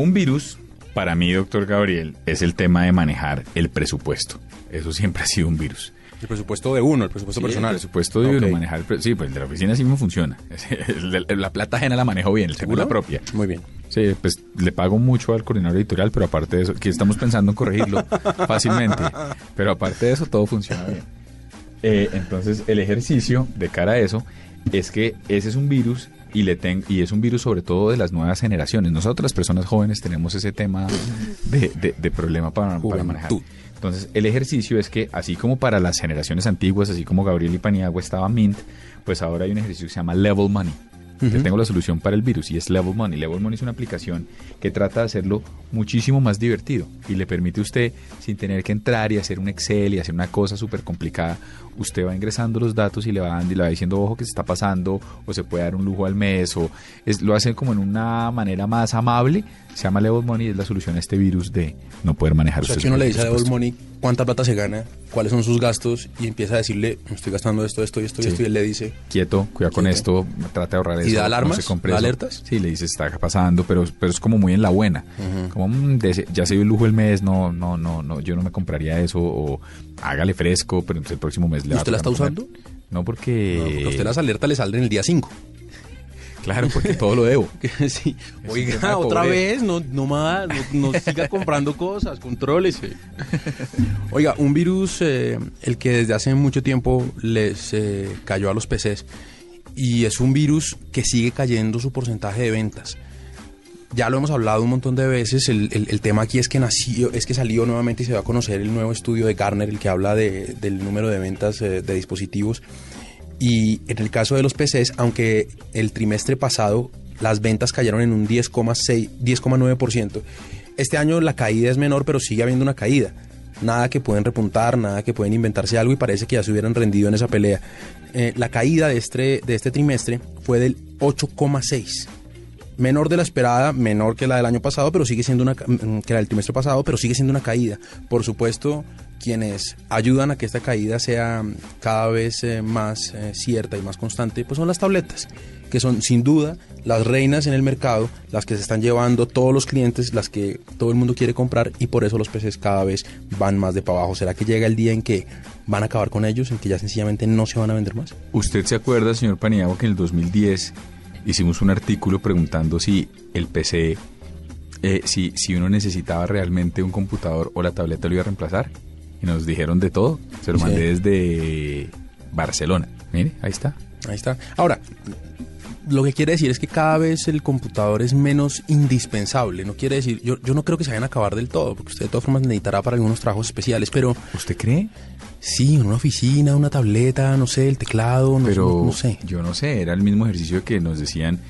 Un virus, para mí, doctor Gabriel, es el tema de manejar el presupuesto. Eso siempre ha sido un virus. El presupuesto de uno, el presupuesto personal. El presupuesto de uno, manejar el Sí, pues el de la oficina sí me funciona. La plata ajena la manejo bien, el seguro la propia. Muy bien. Sí, pues le pago mucho al coordinador editorial, pero aparte de eso, que estamos pensando en corregirlo fácilmente. Pero aparte de eso, todo funciona bien. Eh, entonces, el ejercicio de cara a eso es que ese es un virus y le ten- y es un virus sobre todo de las nuevas generaciones. Nosotros las personas jóvenes tenemos ese tema de, de- de problema para, para manejar. Entonces, el ejercicio es que, así como para las generaciones antiguas, así como Gabriel y Paniagua estaba Mint, pues ahora hay un ejercicio que se llama Level Money. Yo tengo la solución para el virus y es Level Money. Level Money es una aplicación que trata de hacerlo muchísimo más divertido y le permite a usted, sin tener que entrar y hacer un Excel y hacer una cosa súper complicada, usted va ingresando los datos y le va dando y le va diciendo, ojo, que se está pasando, o se puede dar un lujo al mes, o es, lo hace como en una manera más amable. Se llama Level Money y es la solución a este virus de no poder manejar O sea, que uno le dice a presupuesto. Money cuánta plata se gana, cuáles son sus gastos y empieza a decirle, estoy gastando esto, esto y esto y Sí. esto y él le dice, quieto, cuidado con esto, trata de ahorrar ¿Y da alarmas? ¿Da alertas? Sí, le dice está pasando, pero, pero es como muy en la buena. Como mm, ya se dio el lujo el mes, no, no, no, no, yo no me compraría eso, o hágale fresco, pero entonces el próximo mes le ¿Y va a usted la está usando? No, porque... no, porque a usted las alertas le salen el día 5. Claro, porque todo lo debo. sí. Oiga, otra vez, no, no más, no, no siga comprando cosas, contrólese. Oiga, un virus, eh, el que desde hace mucho tiempo les eh, cayó a los PCs, y es un virus que sigue cayendo su porcentaje de ventas. Ya lo hemos hablado un montón de veces, el, tema aquí es que nació, es que salió nuevamente y se va a conocer el nuevo estudio de Gartner, el que habla de- del número de ventas eh, de dispositivos. Y en el caso de los PCs, aunque el trimestre pasado las ventas cayeron en un 10,6, 10,9%, este año la caída es menor, pero sigue habiendo una caída. Nada que pueden repuntar, nada que pueden inventarse algo y parece que ya se hubieran rendido en esa pelea. Eh, la caída de este, de este trimestre fue del 8,6 menor de la esperada, menor que la del año pasado, pero sigue siendo una mm, que del trimestre pasado, pero sigue siendo una caída. Por supuesto, quienes ayudan a que esta caída sea cada vez eh, más eh, cierta y más constante, pues son las tabletas, que son sin duda las reinas en el mercado, las que se están llevando todos los clientes, las que todo el mundo quiere comprar y por eso los PCs cada vez van más de para abajo. ¿Será que llega el día en que van a acabar con ellos, en que ya sencillamente no se van a vender más? ¿Usted se acuerda, señor Paniagua, que en el 2010 hicimos un artículo preguntando si el PC, eh, si, si uno necesitaba realmente un computador o la tableta lo iba a reemplazar? Y nos dijeron de todo. Se lo Sí. mandé desde Barcelona. Mire, ahí está. Ahí está. Ahora, lo que quiere decir es que cada vez el computador es menos indispensable. No quiere decir, yo, yo no creo que se vayan a acabar del todo, porque usted de todas formas necesitará para algunos trabajos especiales, pero ¿Usted cree? sí, una oficina, una tableta, no sé, el teclado, no, Pero no- no sé. yo no sé, era el mismo ejercicio que nos decían,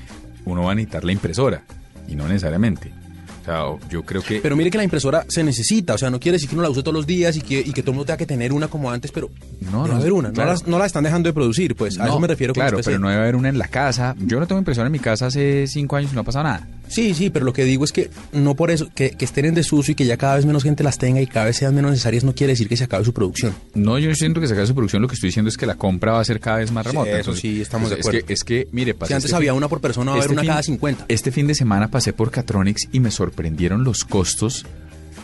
uno va a necesitar la impresora. Y no necesariamente. O sea, yo creo que... Pero mire que la impresora se necesita, o sea, no quiere decir que uno la use todos los días y que, y que todo el mundo tenga que tener una como antes, pero No, debe no, haber una. claro. No, la, no la están dejando de producir, pues a No, eso me refiero con Claro, pero no debe haber una en la casa. Yo no tengo impresora en mi casa hace cinco años y no ha pasado nada. Sí, sí, pero lo que digo es que no por eso, que, que estén en desuso y que ya cada vez menos gente las tenga y cada vez sean menos necesarias, no quiere decir que se acabe su producción. No, yo no siento que se acabe su producción. Lo que estoy diciendo es que la compra va a ser cada vez más Sí, remota. sí, estamos de es acuerdo. que, es que, mire, pasa Si antes este había fin- una por persona, va a haber este una fin- cada 50. Este fin de semana pasé por Catronics y me sorprendieron los costos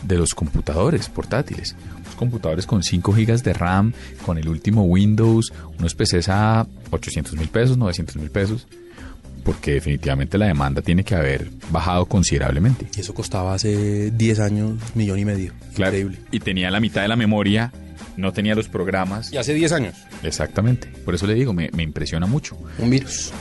de los computadores portátiles. Unos computadores con 5 gigas de RAM, con el último Windows, unos PCs a 800 mil pesos, 900 mil pesos, porque definitivamente la demanda tiene que haber bajado considerablemente. Y eso costaba hace 10 años, millón y medio. Claro. Increíble. Y tenía la mitad de la memoria, no tenía los programas. Y hace 10 años. Exactamente. Por eso le digo, me, me impresiona mucho. Un virus.